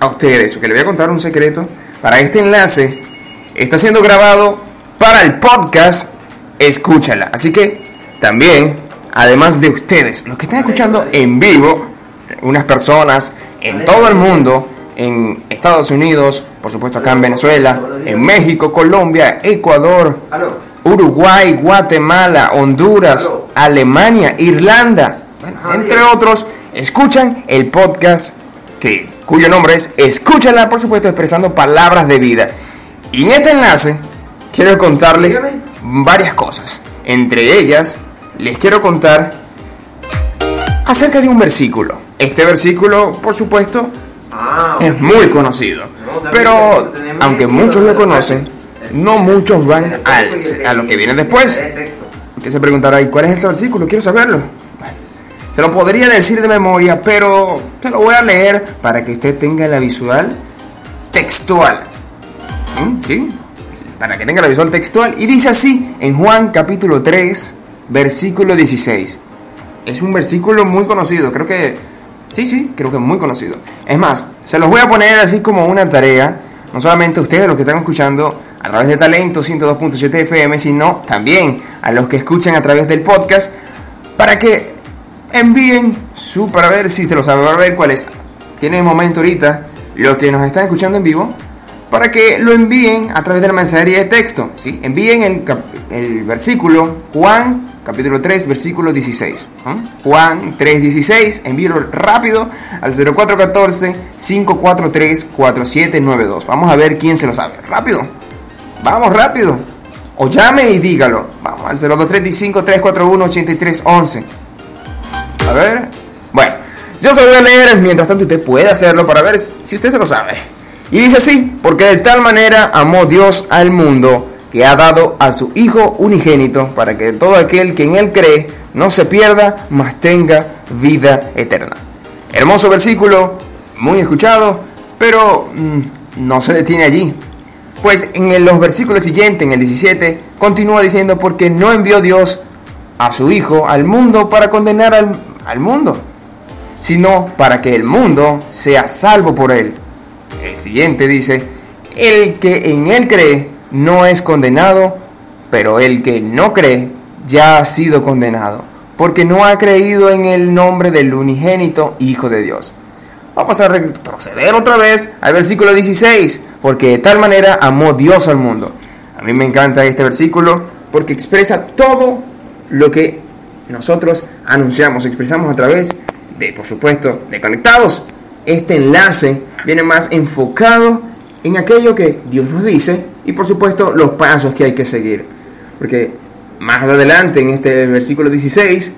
a ustedes, porque le voy a contar un secreto. Para este enlace está siendo grabado para el podcast Escúchala. Así que también, además de ustedes, los que están escuchando en vivo, unas personas en todo el mundo, en Estados Unidos, por supuesto acá en Venezuela, en México, Colombia, Ecuador, Uruguay, Guatemala, Honduras, Alemania, Irlanda, entre otros, escuchan el podcast que, cuyo nombre es Escúchala, por supuesto, expresando palabras de vida. Y en este enlace quiero contarles varias cosas. Entre ellas, les quiero contar acerca de un versículo. Este versículo, por supuesto, es muy conocido. Pero, aunque muchos lo conocen, no muchos van al, a lo que viene después. Usted se preguntará, ¿y cuál es este versículo? Quiero saberlo. Se lo podría decir de memoria, pero te lo voy a leer para que usted tenga la visual textual. ¿Mm? ¿Sí? Para que tenga la visual textual. Y dice así en Juan capítulo 3, versículo 16. Es un versículo muy conocido, creo que... Sí, sí, creo que muy conocido. Es más, se los voy a poner así como una tarea, no solamente a ustedes los que están escuchando a través de Talento 102.7 FM, sino también a los que escuchan a través del podcast, para que envíen su, para ver si se lo sabe, ver cuál es. Tienen momento ahorita, los que nos están escuchando en vivo, para que lo envíen a través de la mensajería de texto. ¿sí? Envíen el, el versículo Juan capítulo 3, versículo 16. Juan 3, 16, envíelo rápido al 0414-543-4792. Vamos a ver quién se lo sabe. Rápido. Vamos, rápido. O llame y dígalo. Vamos al 0235-341-8311. A ver. Bueno, yo se lo voy a leer. Mientras tanto, usted puede hacerlo para ver si usted se lo sabe. Y dice así: Porque de tal manera amó Dios al mundo que ha dado a su Hijo unigénito para que todo aquel que en Él cree no se pierda, mas tenga vida eterna. Hermoso versículo, muy escuchado, pero mmm, no se detiene allí. Pues en los versículos siguientes, en el 17, continúa diciendo, porque no envió Dios a su Hijo al mundo para condenar al, al mundo, sino para que el mundo sea salvo por él. El siguiente dice, el que en él cree no es condenado, pero el que no cree ya ha sido condenado, porque no ha creído en el nombre del unigénito Hijo de Dios. Vamos a retroceder otra vez al versículo 16, porque de tal manera amó Dios al mundo. A mí me encanta este versículo porque expresa todo lo que nosotros anunciamos, expresamos a través de, por supuesto, de conectados. Este enlace viene más enfocado en aquello que Dios nos dice y por supuesto los pasos que hay que seguir. Porque más adelante en este versículo 16,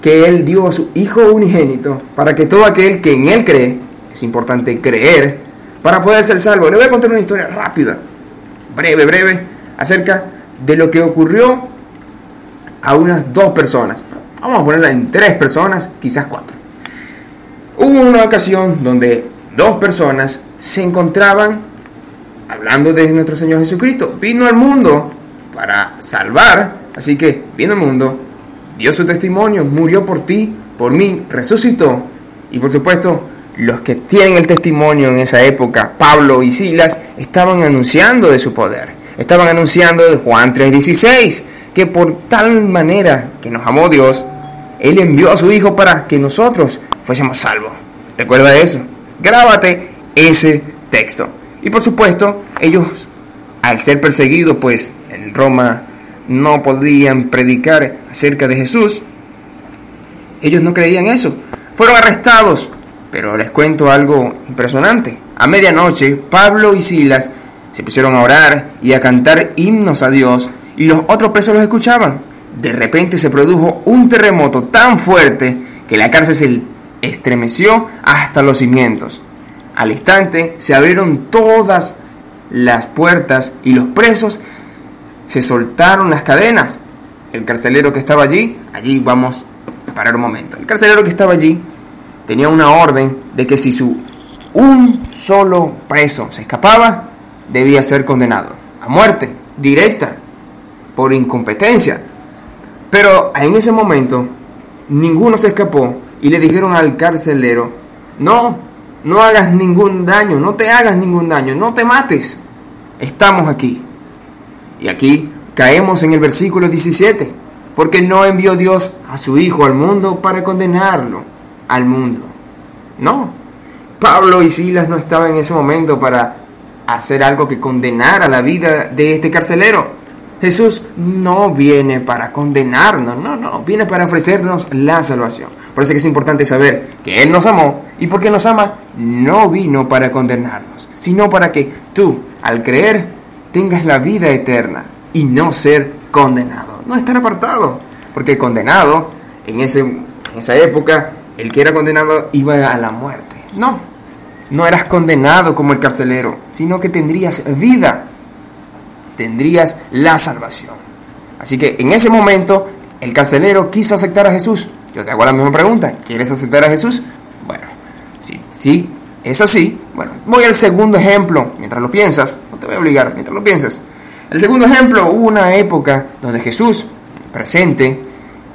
que Él dio a su Hijo unigénito para que todo aquel que en Él cree, es importante creer, para poder ser salvo. Le voy a contar una historia rápida, breve, breve, acerca de lo que ocurrió a unas dos personas. Vamos a ponerla en tres personas, quizás cuatro. Hubo una ocasión donde dos personas se encontraban hablando de nuestro Señor Jesucristo. Vino al mundo para salvar, así que vino al mundo, dio su testimonio, murió por ti, por mí, resucitó. Y por supuesto, los que tienen el testimonio en esa época, Pablo y Silas, estaban anunciando de su poder. Estaban anunciando de Juan 3:16, que por tal manera que nos amó Dios, Él envió a su Hijo para que nosotros fuésemos salvos. Recuerda eso. Grábate ese texto. Y por supuesto, ellos, al ser perseguidos, pues en Roma no podían predicar acerca de Jesús, ellos no creían eso. Fueron arrestados, pero les cuento algo impresionante. A medianoche, Pablo y Silas se pusieron a orar y a cantar himnos a Dios, y los otros presos los escuchaban. De repente se produjo un terremoto tan fuerte que la cárcel se estremeció hasta los cimientos. Al instante se abrieron todas las puertas y los presos se soltaron las cadenas. El carcelero que estaba allí, allí vamos a parar un momento. El carcelero que estaba allí tenía una orden de que si su un solo preso se escapaba, debía ser condenado a muerte directa por incompetencia. Pero en ese momento ninguno se escapó y le dijeron al carcelero, no, no hagas ningún daño, no te hagas ningún daño, no te mates. Estamos aquí. Y aquí caemos en el versículo 17, porque no envió Dios a su Hijo al mundo para condenarlo al mundo. No, Pablo y Silas no estaban en ese momento para hacer algo que condenara la vida de este carcelero. Jesús no viene para condenarnos, no, no, viene para ofrecernos la salvación. Por eso que es importante saber que Él nos amó y porque nos ama, no vino para condenarnos, sino para que tú, al creer, tengas la vida eterna y no ser condenado, no estar apartado, porque condenado en, ese, esa época, el que era condenado iba a la muerte. No, no eras condenado como el carcelero, sino que tendrías vida tendrías la salvación. Así que en ese momento el carcelero quiso aceptar a Jesús. Yo te hago la misma pregunta, ¿quieres aceptar a Jesús? Bueno, sí, sí, es así. Bueno, voy al segundo ejemplo, mientras lo piensas, no te voy a obligar, mientras lo piensas. El segundo ejemplo, hubo una época donde Jesús, presente,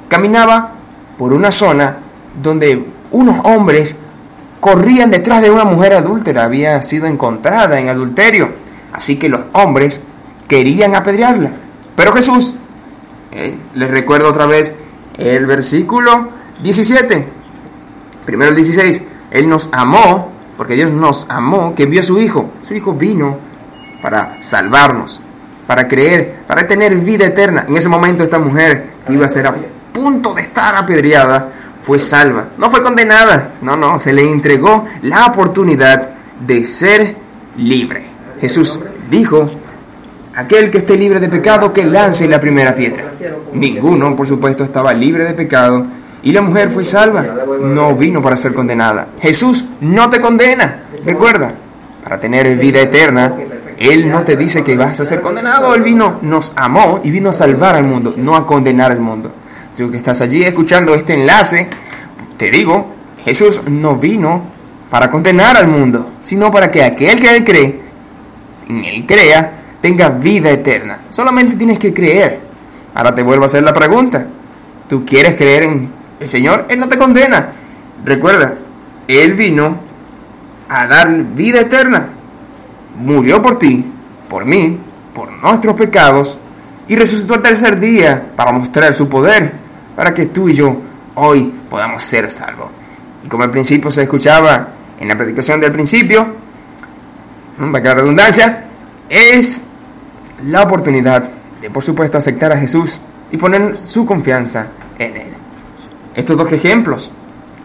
caminaba por una zona donde unos hombres corrían detrás de una mujer adúltera, había sido encontrada en adulterio. Así que los hombres querían apedrearla. Pero Jesús, eh, les recuerdo otra vez el versículo 17, primero el 16, Él nos amó, porque Dios nos amó, que envió a su Hijo. Su Hijo vino para salvarnos, para creer, para tener vida eterna. En ese momento esta mujer que iba a ser a punto de estar apedreada, fue salva. No fue condenada, no, no, se le entregó la oportunidad de ser libre. Jesús dijo Aquel que esté libre de pecado, que lance la primera piedra. Ninguno, por supuesto, estaba libre de pecado y la mujer fue salva. No vino para ser condenada. Jesús no te condena. Recuerda, para tener vida eterna, Él no te dice que vas a ser condenado. Él vino, nos amó y vino a salvar al mundo, no a condenar al mundo. Tú que estás allí escuchando este enlace, te digo, Jesús no vino para condenar al mundo, sino para que aquel que Él cree, en Él crea, tenga vida eterna. Solamente tienes que creer. Ahora te vuelvo a hacer la pregunta. ¿Tú quieres creer en el Señor? Él no te condena. Recuerda, Él vino a dar vida eterna. Murió por ti, por mí, por nuestros pecados y resucitó el tercer día para mostrar su poder, para que tú y yo hoy podamos ser salvos. Y como al principio se escuchaba en la predicación del principio, para que la redundancia, es la oportunidad de, por supuesto, aceptar a Jesús y poner su confianza en Él. Estos dos ejemplos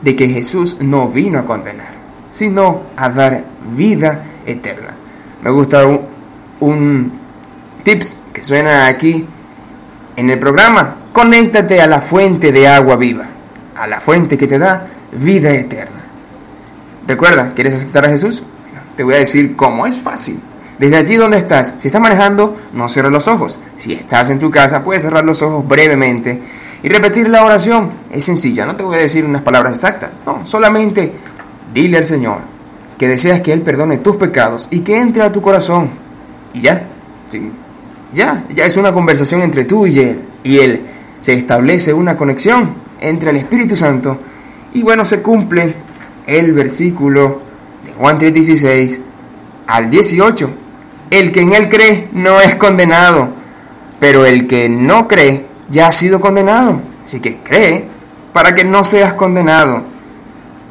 de que Jesús no vino a condenar, sino a dar vida eterna. Me gusta un, un tips que suena aquí en el programa. Conéctate a la fuente de agua viva, a la fuente que te da vida eterna. Recuerda, ¿quieres aceptar a Jesús? te voy a decir cómo es fácil. Desde allí donde estás, si estás manejando, no cierres los ojos. Si estás en tu casa, puedes cerrar los ojos brevemente y repetir la oración. Es sencilla, no te voy a decir unas palabras exactas. No, solamente dile al Señor que deseas que Él perdone tus pecados y que entre a tu corazón. Y ya, ya, ya es una conversación entre tú y Él. Y Él se establece una conexión entre el Espíritu Santo. Y bueno, se cumple el versículo de Juan 3:16 al 18 el que en él cree no es condenado, pero el que no cree ya ha sido condenado. Así que cree para que no seas condenado,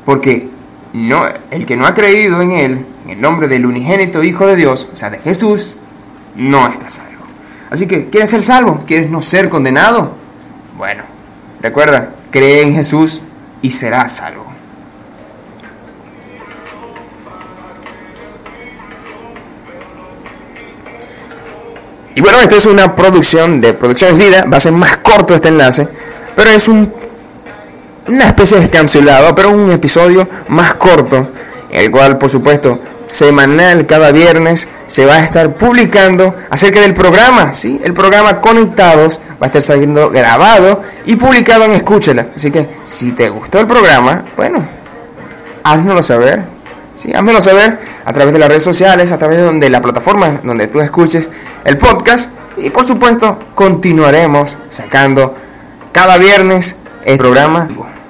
porque no, el que no ha creído en él, en el nombre del unigénito Hijo de Dios, o sea, de Jesús, no está salvo. Así que, ¿quieres ser salvo? ¿Quieres no ser condenado? Bueno, recuerda, cree en Jesús y serás salvo. Y bueno, esto es una producción de Producciones Vida, va a ser más corto este enlace, pero es un, una especie de descancelado, pero un episodio más corto, el cual por supuesto semanal cada viernes se va a estar publicando acerca del programa, ¿sí? El programa Conectados va a estar saliendo grabado y publicado en Escúchela. Así que si te gustó el programa, bueno, háznoslo saber Sí, házmelo saber a través de las redes sociales, a través de donde la plataforma donde tú escuches el podcast y por supuesto continuaremos sacando cada viernes el programa.